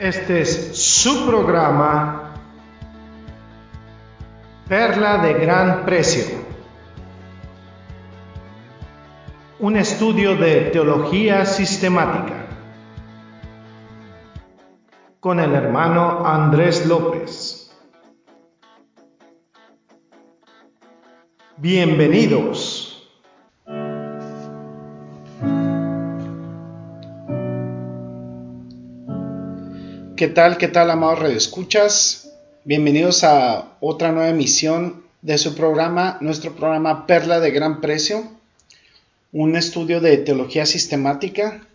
Este es su programa Perla de Gran Precio. Un estudio de teología sistemática con el hermano Andrés López. Bienvenidos. ¿Qué tal, qué tal, amados redescuchas? Bienvenidos a otra nueva emisión de su programa, nuestro programa Perla de Gran Precio, un estudio de teología sistemática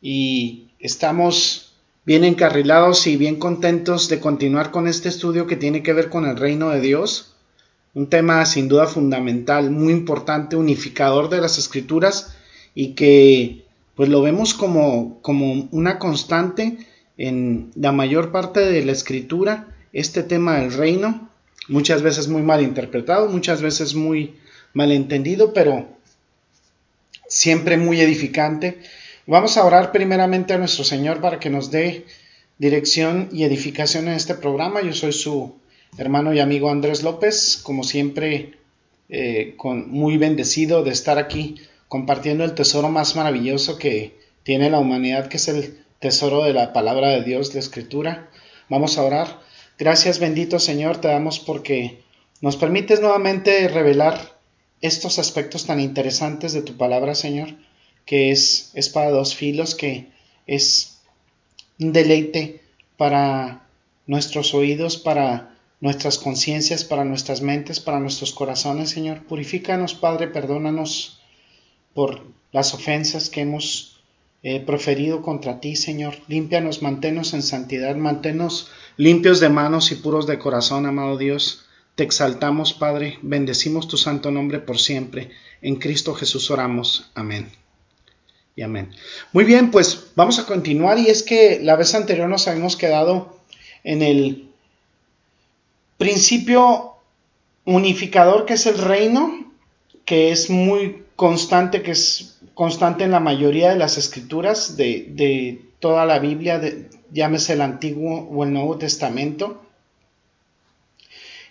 y estamos bien encarrilados y bien contentos de continuar con este estudio que tiene que ver con el reino de Dios, un tema sin duda fundamental, muy importante, unificador de las escrituras y que pues lo vemos como, como una constante en la mayor parte de la escritura este tema del reino, muchas veces muy mal interpretado, muchas veces muy mal entendido, pero siempre muy edificante. Vamos a orar primeramente a nuestro Señor para que nos dé dirección y edificación en este programa. Yo soy su hermano y amigo Andrés López, como siempre, eh, con, muy bendecido de estar aquí compartiendo el tesoro más maravilloso que tiene la humanidad, que es el tesoro de la palabra de Dios, la escritura. Vamos a orar. Gracias bendito Señor, te damos porque nos permites nuevamente revelar estos aspectos tan interesantes de tu palabra, Señor, que es espada dos filos, que es un deleite para nuestros oídos, para nuestras conciencias, para nuestras mentes, para nuestros corazones, Señor. Purifícanos, Padre, perdónanos por las ofensas que hemos proferido contra ti, Señor. Límpianos, manténnos en santidad, manténnos limpios de manos y puros de corazón, amado Dios. Te exaltamos, Padre, bendecimos tu santo nombre por siempre. En Cristo Jesús oramos. Amén. Y amén. Muy bien, pues vamos a continuar y es que la vez anterior nos habíamos quedado en el principio unificador que es el reino, que es muy constante, que es constante en la mayoría de las escrituras de, toda la Biblia, llámese el Antiguo o el Nuevo Testamento.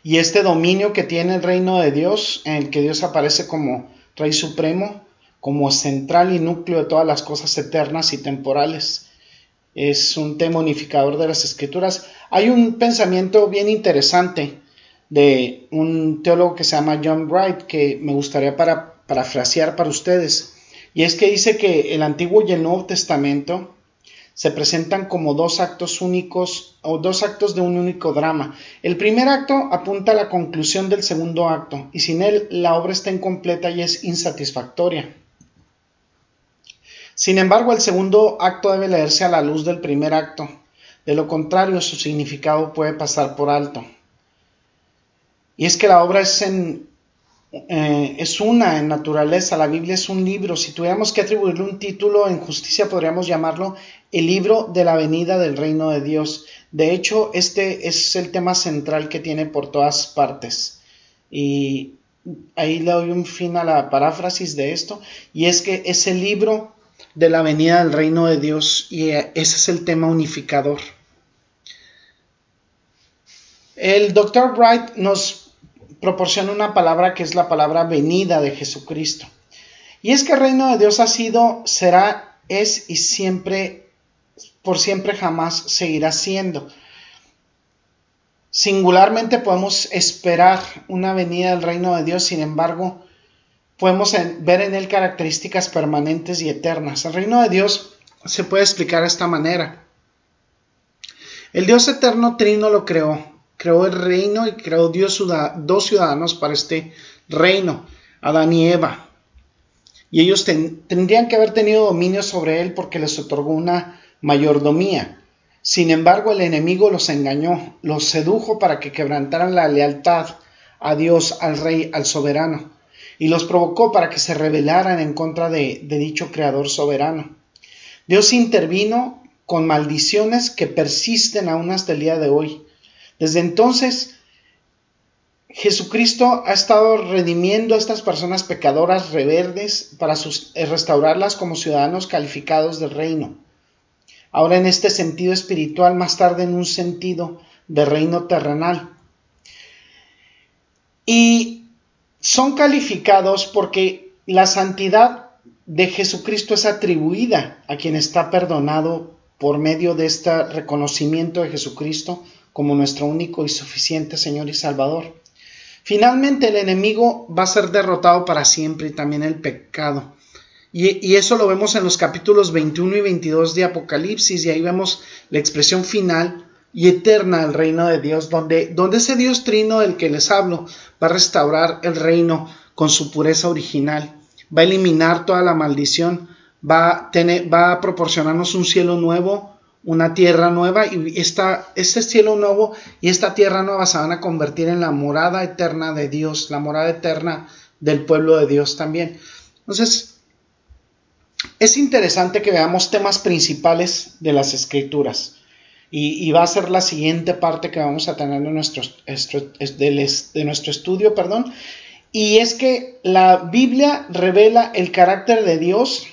Y este dominio que tiene el reino de Dios, en el que Dios aparece como Rey Supremo, como central y núcleo de todas las cosas eternas y temporales. Es un tema unificador de las escrituras. Hay un pensamiento bien interesante de un teólogo que se llama John Bright que me gustaría para parafrasear para ustedes. Y es que dice que el Antiguo y el Nuevo Testamento se presentan como dos actos únicos o dos actos de un único drama. El primer acto apunta a la conclusión del segundo acto y sin él la obra está incompleta y es insatisfactoria. Sin embargo, el segundo acto debe leerse a la luz del primer acto. De lo contrario, su significado puede pasar por alto. Y es que la obra es en eh, es una en naturaleza, la Biblia es un libro. Si tuviéramos que atribuirle un título en justicia, podríamos llamarlo el libro de la venida del reino de Dios. De hecho, este es el tema central que tiene por todas partes. Y ahí le doy un fin a la paráfrasis de esto, y es que es el libro de la venida del reino de Dios, y ese es el tema unificador. El doctor Bright nos proporciona una palabra que es la palabra venida de Jesucristo. Y es que el reino de Dios ha sido, será, es y siempre, por siempre jamás seguirá siendo. Singularmente podemos esperar una venida del reino de Dios, sin embargo, podemos ver en él características permanentes y eternas. El reino de Dios se puede explicar de esta manera. El Dios eterno trino lo creó, creó el reino y creó Dios dos ciudadanos para este reino, Adán y Eva. Y ellos tendrían que haber tenido dominio sobre él porque les otorgó una mayordomía. Sin embargo, el enemigo los engañó, los sedujo para que quebrantaran la lealtad a Dios, al rey, al soberano, y los provocó para que se rebelaran en contra de dicho creador soberano. Dios intervino con maldiciones que persisten aún hasta el día de hoy desde entonces, Jesucristo ha estado redimiendo a estas personas pecadoras reverdes para eh, restaurarlas como ciudadanos calificados del reino. ahora en este sentido espiritual, más tarde en un sentido de reino terrenal. Y son calificados porque la santidad de Jesucristo es atribuida a quien está perdonado por medio de este reconocimiento de Jesucristo como nuestro único y suficiente Señor y Salvador. Finalmente el enemigo va a ser derrotado para siempre y también el pecado. Y, eso lo vemos en los capítulos 21 y 22 de Apocalipsis y ahí vemos la expresión final y eterna del reino de Dios, donde, donde ese Dios trino del que les hablo va a restaurar el reino con su pureza original, va a eliminar toda la maldición, va a, tener, va a proporcionarnos un cielo nuevo, una tierra nueva y esta, este cielo nuevo y esta tierra nueva se van a convertir en la morada eterna de Dios, la morada eterna del pueblo de Dios también. Entonces, es interesante que veamos temas principales de las escrituras y, va a ser la siguiente parte que vamos a tener de nuestro, de nuestro estudio, perdón, y es que la Biblia revela el carácter de Dios,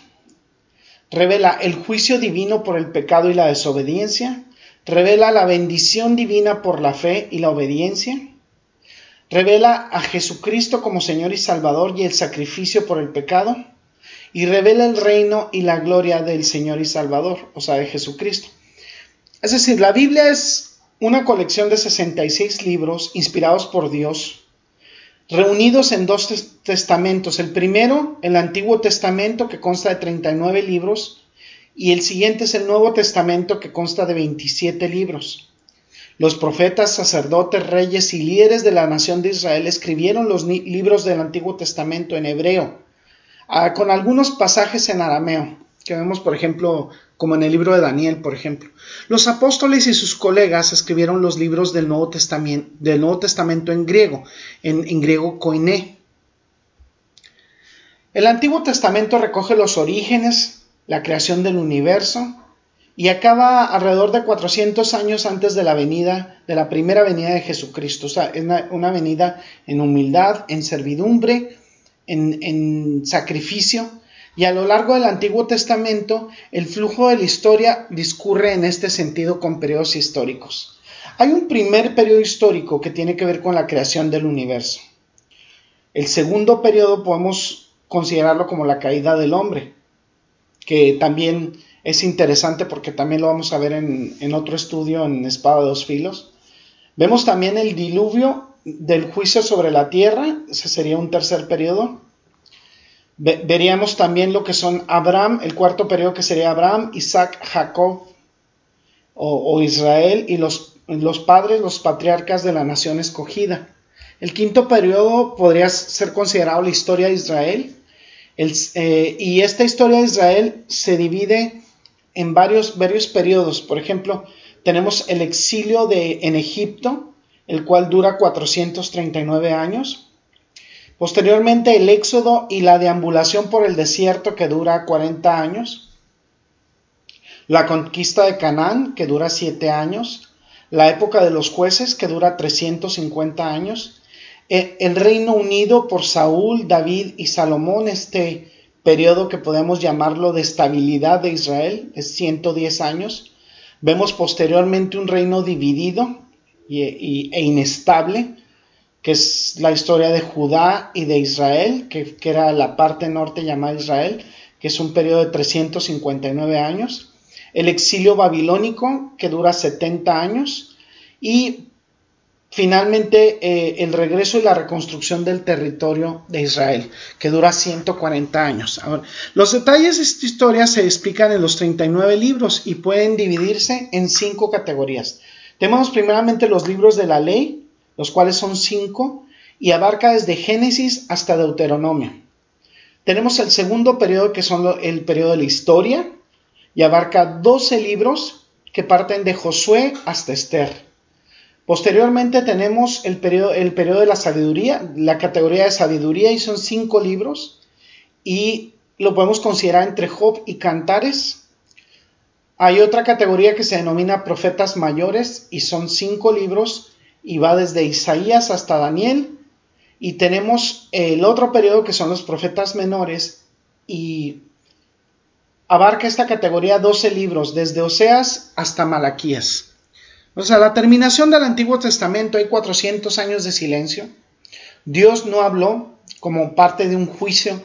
revela el juicio divino por el pecado y la desobediencia, revela la bendición divina por la fe y la obediencia, revela a Jesucristo como Señor y Salvador y el sacrificio por el pecado, y revela el reino y la gloria del Señor y Salvador, o sea, de Jesucristo. Es decir, la Biblia es una colección de 66 libros inspirados por Dios, reunidos en dos testamentos. El primero, el Antiguo Testamento, que consta de 39 libros, y el siguiente es el Nuevo Testamento, que consta de 27 libros. Los profetas, sacerdotes, reyes y líderes de la nación de Israel escribieron los libros del Antiguo Testamento en hebreo, Ah, con algunos pasajes en arameo, que vemos, por ejemplo, como en el libro de Daniel, por ejemplo. Los apóstoles y sus colegas escribieron los libros del Nuevo Testamento, en griego, en, griego koiné. El Antiguo Testamento recoge los orígenes, la creación del universo, y acaba alrededor de 400 años antes de la venida, de la primera venida de Jesucristo. O sea, es una venida en humildad, en servidumbre, en, sacrificio, y a lo largo del Antiguo Testamento el flujo de la historia discurre en este sentido con periodos históricos. Hay un primer periodo histórico que tiene que ver con la creación del universo. El segundo periodo podemos considerarlo como la caída del hombre, que también es interesante porque también lo vamos a ver en, otro estudio en Espada de dos filos. Vemos también el diluvio del juicio sobre la tierra, ese sería un tercer periodo. Veríamos también lo que son Abraham, el cuarto periodo que sería Abraham, Isaac, Jacob o, Israel y los, los, padres, los patriarcas de la nación escogida. El quinto periodo podría ser considerado la historia de Israel. Eh, y esta historia de Israel se divide en varios, varios periodos. Por ejemplo, tenemos el exilio de, en Egipto, el cual dura 439 años. Posteriormente el éxodo y la deambulación por el desierto que dura 40 años. La conquista de Canaán que dura 7 años. La época de los jueces que dura 350 años. E, el Reino Unido por Saúl, David y Salomón, este periodo que podemos llamarlo de estabilidad de Israel, es 110 años. Vemos posteriormente un reino dividido e inestable, que es la historia de Judá y de Israel, que, era la parte norte llamada Israel, que es un periodo de 359 años, el exilio babilónico, que dura 70 años, y finalmente eh, el regreso y la reconstrucción del territorio de Israel, que dura 140 años. los detalles de esta historia se explican en los 39 libros y pueden dividirse en cinco categorías. Tenemos primeramente los libros de la ley, los cuales son cinco, y abarca desde Génesis hasta Deuteronomio. Tenemos el segundo periodo, que son el periodo de la historia, y abarca 12 libros que parten de Josué hasta Esther. Posteriormente tenemos el periodo, el periodo de la sabiduría, la categoría de sabiduría, y son cinco libros, y lo podemos considerar entre Job y Cantares. Hay otra categoría que se denomina profetas mayores y son cinco libros y va desde Isaías hasta Daniel. Y tenemos el otro periodo que son los profetas menores y abarca esta categoría 12 libros, desde Oseas hasta Malaquías. O sea, la terminación del Antiguo Testamento hay 400 años de silencio. Dios no habló como parte de un juicio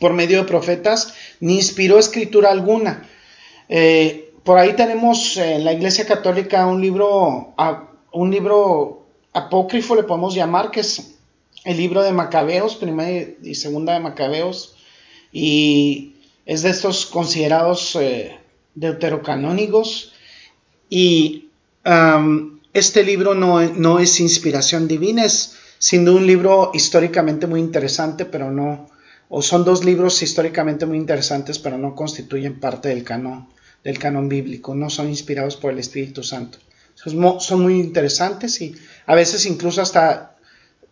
por medio de profetas, ni inspiró escritura alguna. Eh, por ahí tenemos en la Iglesia Católica un libro, un libro apócrifo, le podemos llamar, que es el libro de Macabeos, primera y segunda de Macabeos, y es de estos considerados eh, deuterocanónicos, y este libro no, no, es inspiración divina, es siendo un libro históricamente muy interesante, pero no, o son dos libros históricamente muy interesantes, pero no constituyen parte del canon, del canon bíblico, no son inspirados por el Espíritu Santo. Son muy interesantes y a veces incluso hasta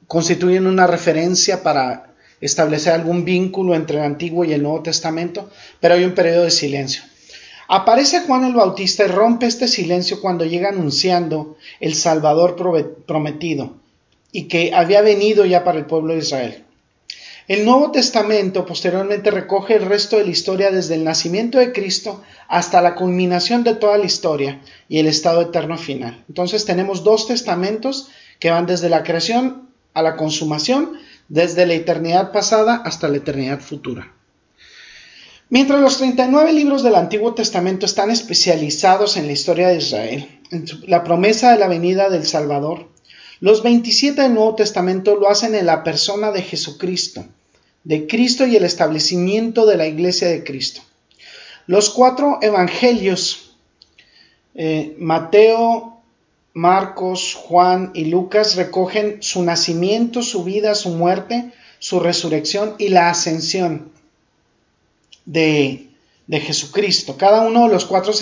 constituyen una referencia para establecer algún vínculo entre el Antiguo y el Nuevo Testamento, pero hay un periodo de silencio. Aparece Juan el Bautista y rompe este silencio cuando llega anunciando el Salvador prometido y que había venido ya para el pueblo de Israel. El Nuevo Testamento posteriormente recoge el resto de la historia desde el nacimiento de Cristo hasta la culminación de toda la historia y el estado eterno final. Entonces tenemos dos testamentos que van desde la creación a la consumación, desde la eternidad pasada hasta la eternidad futura. Mientras los 39 libros del Antiguo Testamento están especializados en la historia de Israel, en la promesa de la venida del Salvador, los 27 del Nuevo Testamento lo hacen en la persona de Jesucristo, de Cristo y el establecimiento de la iglesia de Cristo. Los cuatro evangelios, eh, Mateo, Marcos, Juan y Lucas, recogen su nacimiento, su vida, su muerte, su resurrección y la ascensión de, de Jesucristo. Cada uno de los cuatro,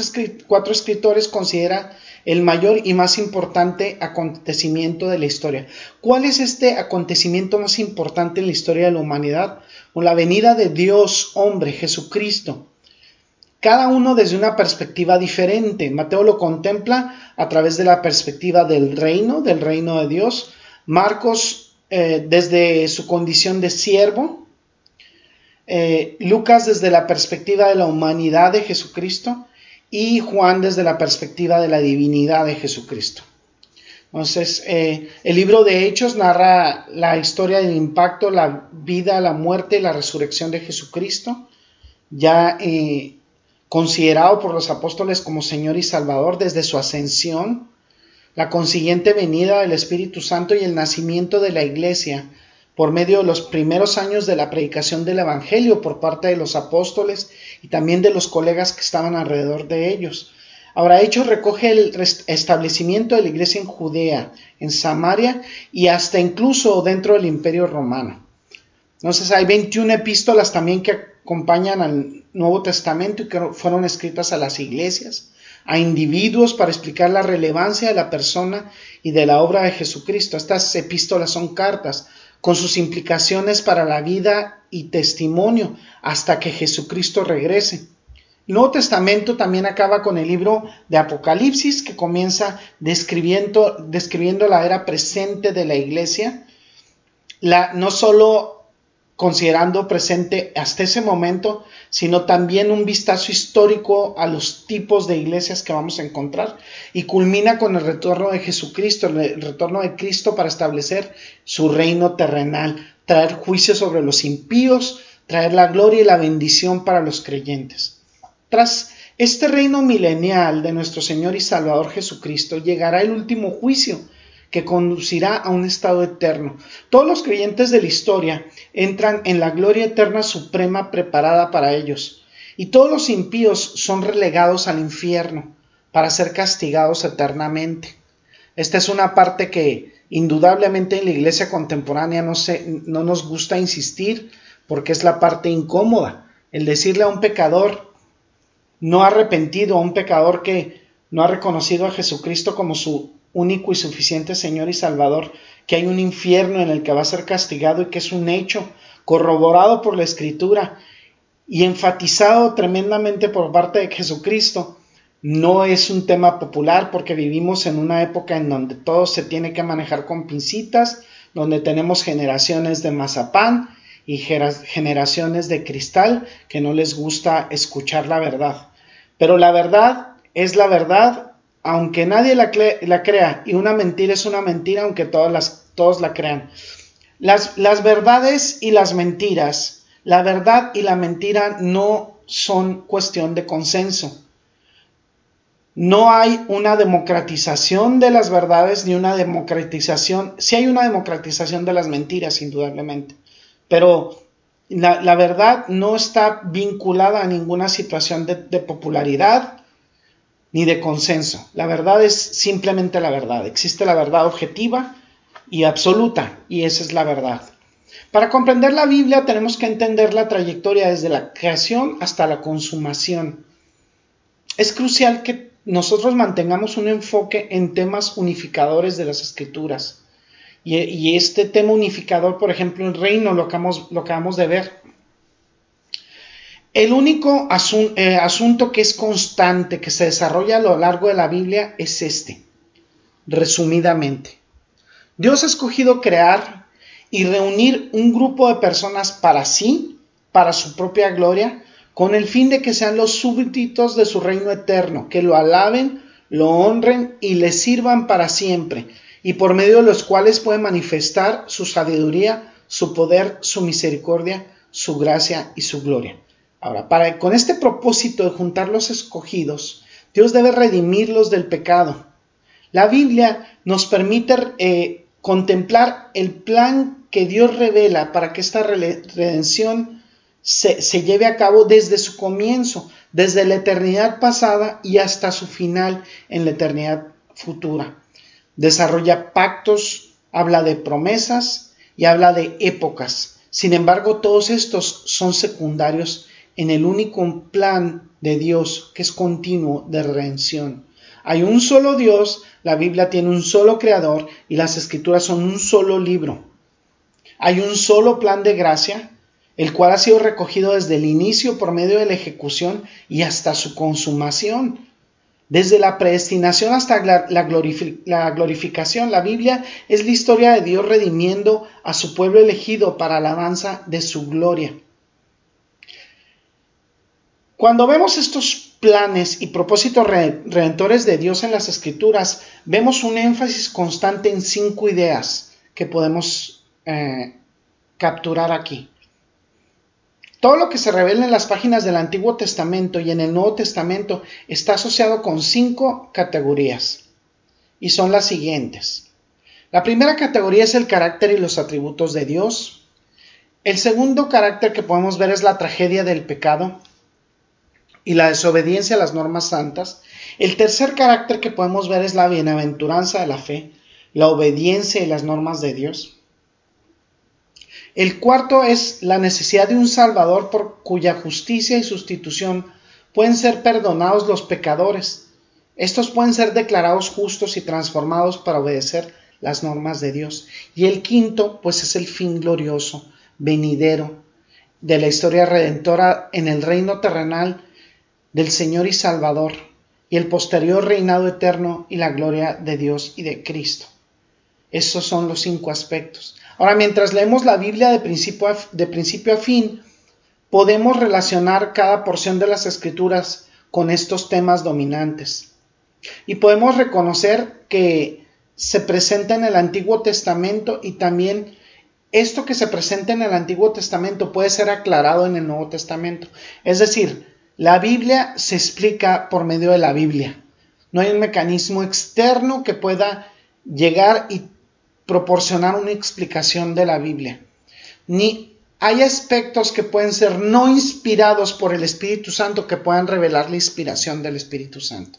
cuatro escritores considera el mayor y más importante acontecimiento de la historia. ¿Cuál es este acontecimiento más importante en la historia de la humanidad? O la venida de Dios hombre, Jesucristo. Cada uno desde una perspectiva diferente. Mateo lo contempla a través de la perspectiva del reino, del reino de Dios. Marcos eh, desde su condición de siervo. Eh, Lucas desde la perspectiva de la humanidad de Jesucristo y Juan desde la perspectiva de la divinidad de Jesucristo. Entonces, eh, el libro de Hechos narra la historia del impacto, la vida, la muerte y la resurrección de Jesucristo, ya eh, considerado por los apóstoles como Señor y Salvador desde su ascensión, la consiguiente venida del Espíritu Santo y el nacimiento de la Iglesia por medio de los primeros años de la predicación del Evangelio por parte de los apóstoles y también de los colegas que estaban alrededor de ellos. Ahora, Hechos recoge el establecimiento de la iglesia en Judea, en Samaria y hasta incluso dentro del imperio romano. Entonces hay 21 epístolas también que acompañan al Nuevo Testamento y que fueron escritas a las iglesias, a individuos para explicar la relevancia de la persona y de la obra de Jesucristo. Estas epístolas son cartas con sus implicaciones para la vida y testimonio hasta que Jesucristo regrese. Nuevo Testamento también acaba con el libro de Apocalipsis que comienza describiendo, describiendo la era presente de la iglesia, la, no solo considerando presente hasta ese momento, sino también un vistazo histórico a los tipos de iglesias que vamos a encontrar y culmina con el retorno de Jesucristo, el retorno de Cristo para establecer su reino terrenal, traer juicio sobre los impíos, traer la gloria y la bendición para los creyentes. Tras este reino milenial de nuestro Señor y Salvador Jesucristo llegará el último juicio, que conducirá a un estado eterno. Todos los creyentes de la historia entran en la gloria eterna suprema preparada para ellos, y todos los impíos son relegados al infierno para ser castigados eternamente. Esta es una parte que indudablemente en la iglesia contemporánea no, no nos gusta insistir porque es la parte incómoda, el decirle a un pecador no arrepentido, a un pecador que no ha reconocido a Jesucristo como su único y suficiente Señor y Salvador, que hay un infierno en el que va a ser castigado y que es un hecho corroborado por la Escritura y enfatizado tremendamente por parte de Jesucristo. No es un tema popular porque vivimos en una época en donde todo se tiene que manejar con pincitas, donde tenemos generaciones de mazapán y generaciones de cristal que no les gusta escuchar la verdad. Pero la verdad es la verdad, aunque nadie la, crea, y una mentira es una mentira, aunque todos la crean. Las, verdades y las mentiras, la verdad y la mentira no son cuestión de consenso. No hay una democratización de las verdades ni una democratización, sí hay una democratización de las mentiras, indudablemente, pero la, verdad no está vinculada a ninguna situación de popularidad ni de consenso. La verdad es simplemente la verdad. Existe la verdad objetiva y absoluta, y esa es la verdad. Para comprender la Biblia tenemos que entender la trayectoria desde la creación hasta la consumación. Es crucial que nosotros mantengamos un enfoque en temas unificadores de las escrituras. Y, este tema unificador, por ejemplo, el reino, lo acabamos, lo acabamos de ver. El único eh, asunto que es constante, que se desarrolla a lo largo de la Biblia, es este, resumidamente. Dios ha escogido crear y reunir un grupo de personas para sí, para su propia gloria, con el fin de que sean los súbditos de su reino eterno, que lo alaben, lo honren y le sirvan para siempre, y por medio de los cuales puede manifestar su sabiduría, su poder, su misericordia, su gracia y su gloria. Ahora, para, con este propósito de juntar los escogidos, Dios debe redimirlos del pecado. La Biblia nos permite eh, contemplar el plan que Dios revela para que esta redención se, lleve a cabo desde su comienzo, desde la eternidad pasada y hasta su final en la eternidad futura. Desarrolla pactos, habla de promesas y habla de épocas. Sin embargo, todos estos son secundarios en el único plan de Dios que es continuo de redención. Hay un solo Dios, la Biblia tiene un solo creador y las escrituras son un solo libro. Hay un solo plan de gracia el cual ha sido recogido desde el inicio por medio de la ejecución y hasta su consumación. Desde la predestinación hasta la, glorificación, la Biblia es la historia de Dios redimiendo a su pueblo elegido para alabanza de su gloria. Cuando vemos estos planes y propósitos redentores de Dios en las Escrituras, vemos un énfasis constante en cinco ideas que podemos eh, capturar aquí. Todo lo que se revela en las páginas del Antiguo Testamento y en el Nuevo Testamento está asociado con cinco categorías y son las siguientes. La primera categoría es el carácter y los atributos de Dios. El segundo carácter que podemos ver es la tragedia del pecado y la desobediencia a las normas santas. El tercer carácter que podemos ver es la bienaventuranza de la fe, la obediencia y las normas de Dios. El cuarto es la necesidad de un Salvador por cuya justicia y sustitución pueden ser perdonados los pecadores. Estos pueden ser declarados justos y transformados para obedecer las normas de Dios. Y el quinto, pues es el fin glorioso, venidero, de la historia redentora en el reino terrenal del Señor y Salvador, y el posterior reinado eterno y la gloria de Dios y de Cristo. Esos son los cinco aspectos. Ahora, mientras leemos la Biblia de principio, a, de principio a fin, podemos relacionar cada porción de las escrituras con estos temas dominantes. Y podemos reconocer que se presenta en el Antiguo Testamento y también esto que se presenta en el Antiguo Testamento puede ser aclarado en el Nuevo Testamento. Es decir, la Biblia se explica por medio de la Biblia. No hay un mecanismo externo que pueda llegar y proporcionar una explicación de la Biblia. Ni hay aspectos que pueden ser no inspirados por el Espíritu Santo que puedan revelar la inspiración del Espíritu Santo.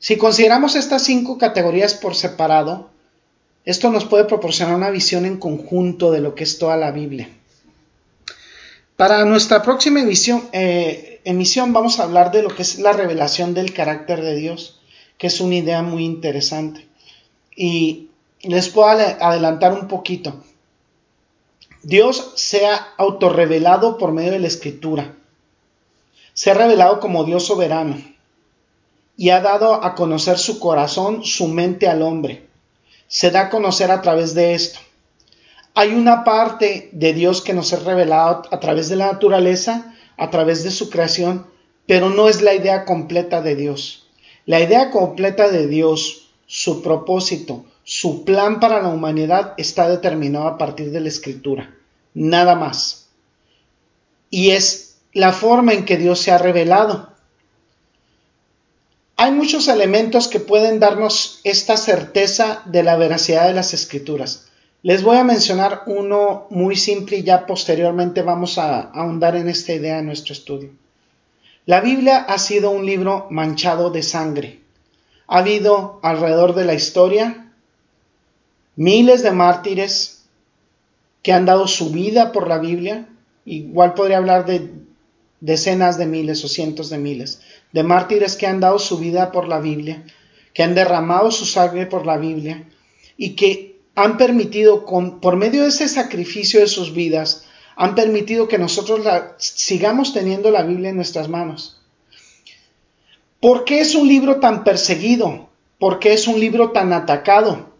Si consideramos estas cinco categorías por separado, esto nos puede proporcionar una visión en conjunto de lo que es toda la Biblia. Para nuestra próxima emisión, eh, emisión vamos a hablar de lo que es la revelación del carácter de Dios, que es una idea muy interesante. Y les puedo adelantar un poquito. Dios se ha autorrevelado por medio de la escritura. Se ha revelado como Dios soberano y ha dado a conocer su corazón, su mente al hombre. Se da a conocer a través de esto. Hay una parte de Dios que nos es revelado a través de la naturaleza, a través de su creación, pero no es la idea completa de Dios. La idea completa de Dios, su propósito, su plan para la humanidad está determinado a partir de la escritura. Nada más. Y es la forma en que Dios se ha revelado. Hay muchos elementos que pueden darnos esta certeza de la veracidad de las escrituras. Les voy a mencionar uno muy simple y ya posteriormente vamos a ahondar en esta idea en nuestro estudio. La Biblia ha sido un libro manchado de sangre. Ha habido alrededor de la historia miles de mártires que han dado su vida por la Biblia. Igual podría hablar de decenas de miles o cientos de miles de mártires que han dado su vida por la Biblia, que han derramado su sangre por la Biblia y que han permitido, con, por medio de ese sacrificio de sus vidas, han permitido que nosotros sigamos teniendo la Biblia en nuestras manos. ¿Por qué es un libro tan perseguido? ¿Por qué es un libro tan atacado?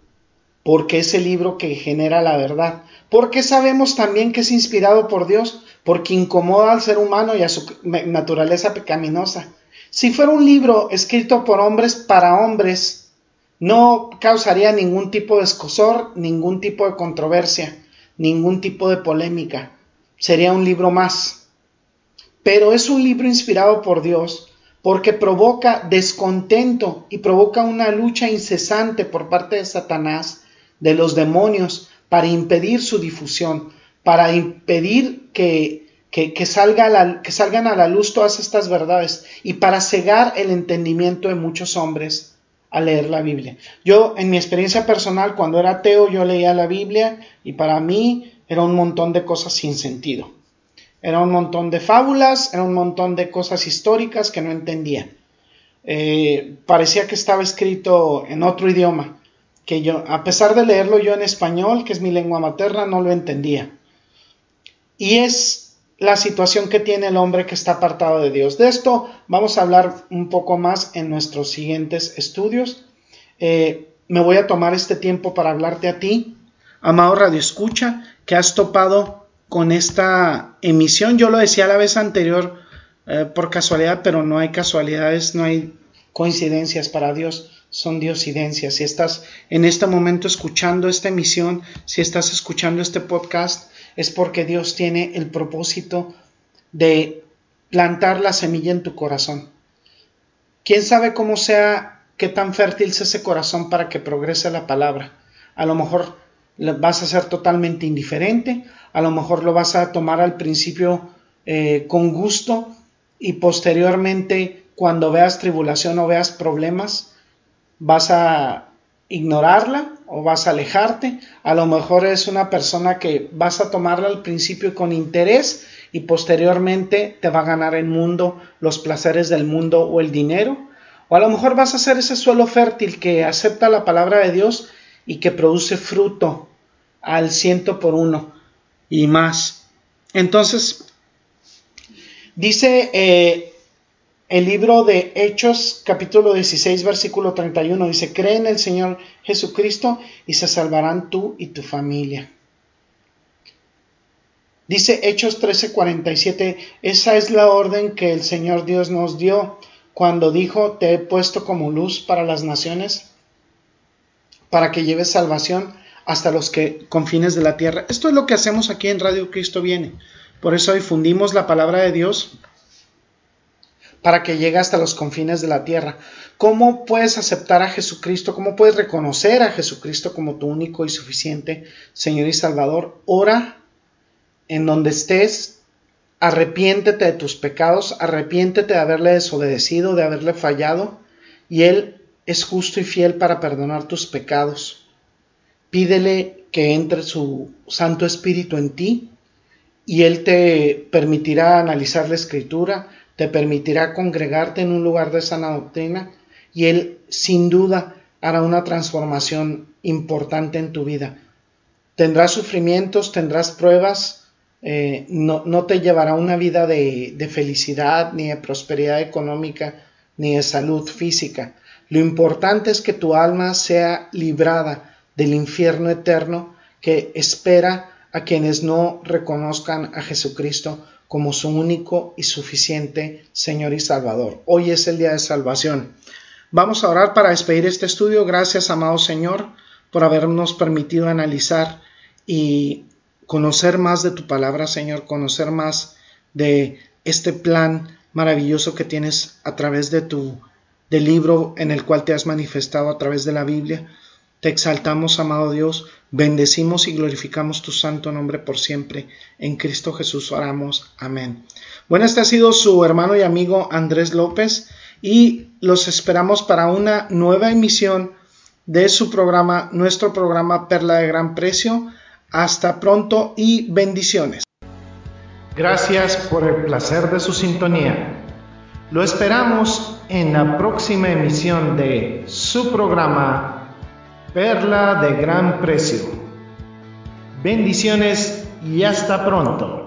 Porque es el libro que genera la verdad. Porque sabemos también que es inspirado por Dios, porque incomoda al ser humano y a su naturaleza pecaminosa. Si fuera un libro escrito por hombres para hombres, no causaría ningún tipo de escosor, ningún tipo de controversia, ningún tipo de polémica sería un libro más. Pero es un libro inspirado por Dios porque provoca descontento y provoca una lucha incesante por parte de Satanás, de los demonios, para impedir su difusión, para impedir que, que, salga que salgan a la luz todas estas verdades y para cegar el entendimiento de muchos hombres a leer la Biblia. Yo, en mi experiencia personal, cuando era ateo, yo leía la Biblia y para mí era un montón de cosas sin sentido. Era un montón de fábulas, era un montón de cosas históricas que no entendía. Eh, parecía que estaba escrito en otro idioma, que yo, a pesar de leerlo yo en español, que es mi lengua materna, no lo entendía. Y es la situación que tiene el hombre que está apartado de Dios. De esto vamos a hablar un poco más en nuestros siguientes estudios. Eh, me voy a tomar este tiempo para hablarte a ti, amado Radio Escucha, que has topado con esta emisión. Yo lo decía la vez anterior eh, por casualidad, pero no hay casualidades, no hay coincidencias para Dios, son diosidencias. Si estás en este momento escuchando esta emisión, si estás escuchando este podcast, es porque Dios tiene el propósito de plantar la semilla en tu corazón. ¿Quién sabe cómo sea, qué tan fértil es ese corazón para que progrese la palabra? A lo mejor vas a ser totalmente indiferente, a lo mejor lo vas a tomar al principio eh, con gusto y posteriormente cuando veas tribulación o veas problemas vas a ignorarla o vas a alejarte, a lo mejor es una persona que vas a tomarla al principio con interés y posteriormente te va a ganar el mundo, los placeres del mundo o el dinero, o a lo mejor vas a ser ese suelo fértil que acepta la palabra de Dios y que produce fruto al ciento por uno y más. Entonces, dice eh, el libro de Hechos capítulo 16 versículo 31, dice, cree en el Señor Jesucristo y se salvarán tú y tu familia. Dice Hechos 13:47, esa es la orden que el Señor Dios nos dio cuando dijo, te he puesto como luz para las naciones, para que lleves salvación hasta los que confines de la tierra. Esto es lo que hacemos aquí en Radio Cristo viene. Por eso difundimos la palabra de Dios para que llegue hasta los confines de la tierra. ¿Cómo puedes aceptar a Jesucristo? ¿Cómo puedes reconocer a Jesucristo como tu único y suficiente Señor y Salvador? Ora en donde estés, arrepiéntete de tus pecados, arrepiéntete de haberle desobedecido, de haberle fallado, y Él es justo y fiel para perdonar tus pecados. Pídele que entre su Santo Espíritu en ti y Él te permitirá analizar la escritura, te permitirá congregarte en un lugar de sana doctrina y Él sin duda hará una transformación importante en tu vida. Tendrás sufrimientos, tendrás pruebas, eh, no, no, te llevará una vida de, de felicidad, ni de prosperidad económica, ni de salud física. Lo importante es que tu alma sea librada del infierno eterno que espera a quienes no reconozcan a Jesucristo como su único y suficiente Señor y Salvador. Hoy es el día de salvación. Vamos a orar para despedir este estudio. Gracias, amado Señor, por habernos permitido analizar y conocer más de tu palabra, Señor, conocer más de este plan maravilloso que tienes a través de tu del libro en el cual te has manifestado a través de la Biblia. Te exaltamos, amado Dios, bendecimos y glorificamos tu santo nombre por siempre. En Cristo Jesús oramos. Amén. Bueno, este ha sido su hermano y amigo Andrés López y los esperamos para una nueva emisión de su programa, nuestro programa Perla de Gran Precio. Hasta pronto y bendiciones. Gracias por el placer de su sintonía. Lo esperamos en la próxima emisión de su programa Perla de Gran Precio. Bendiciones y hasta pronto.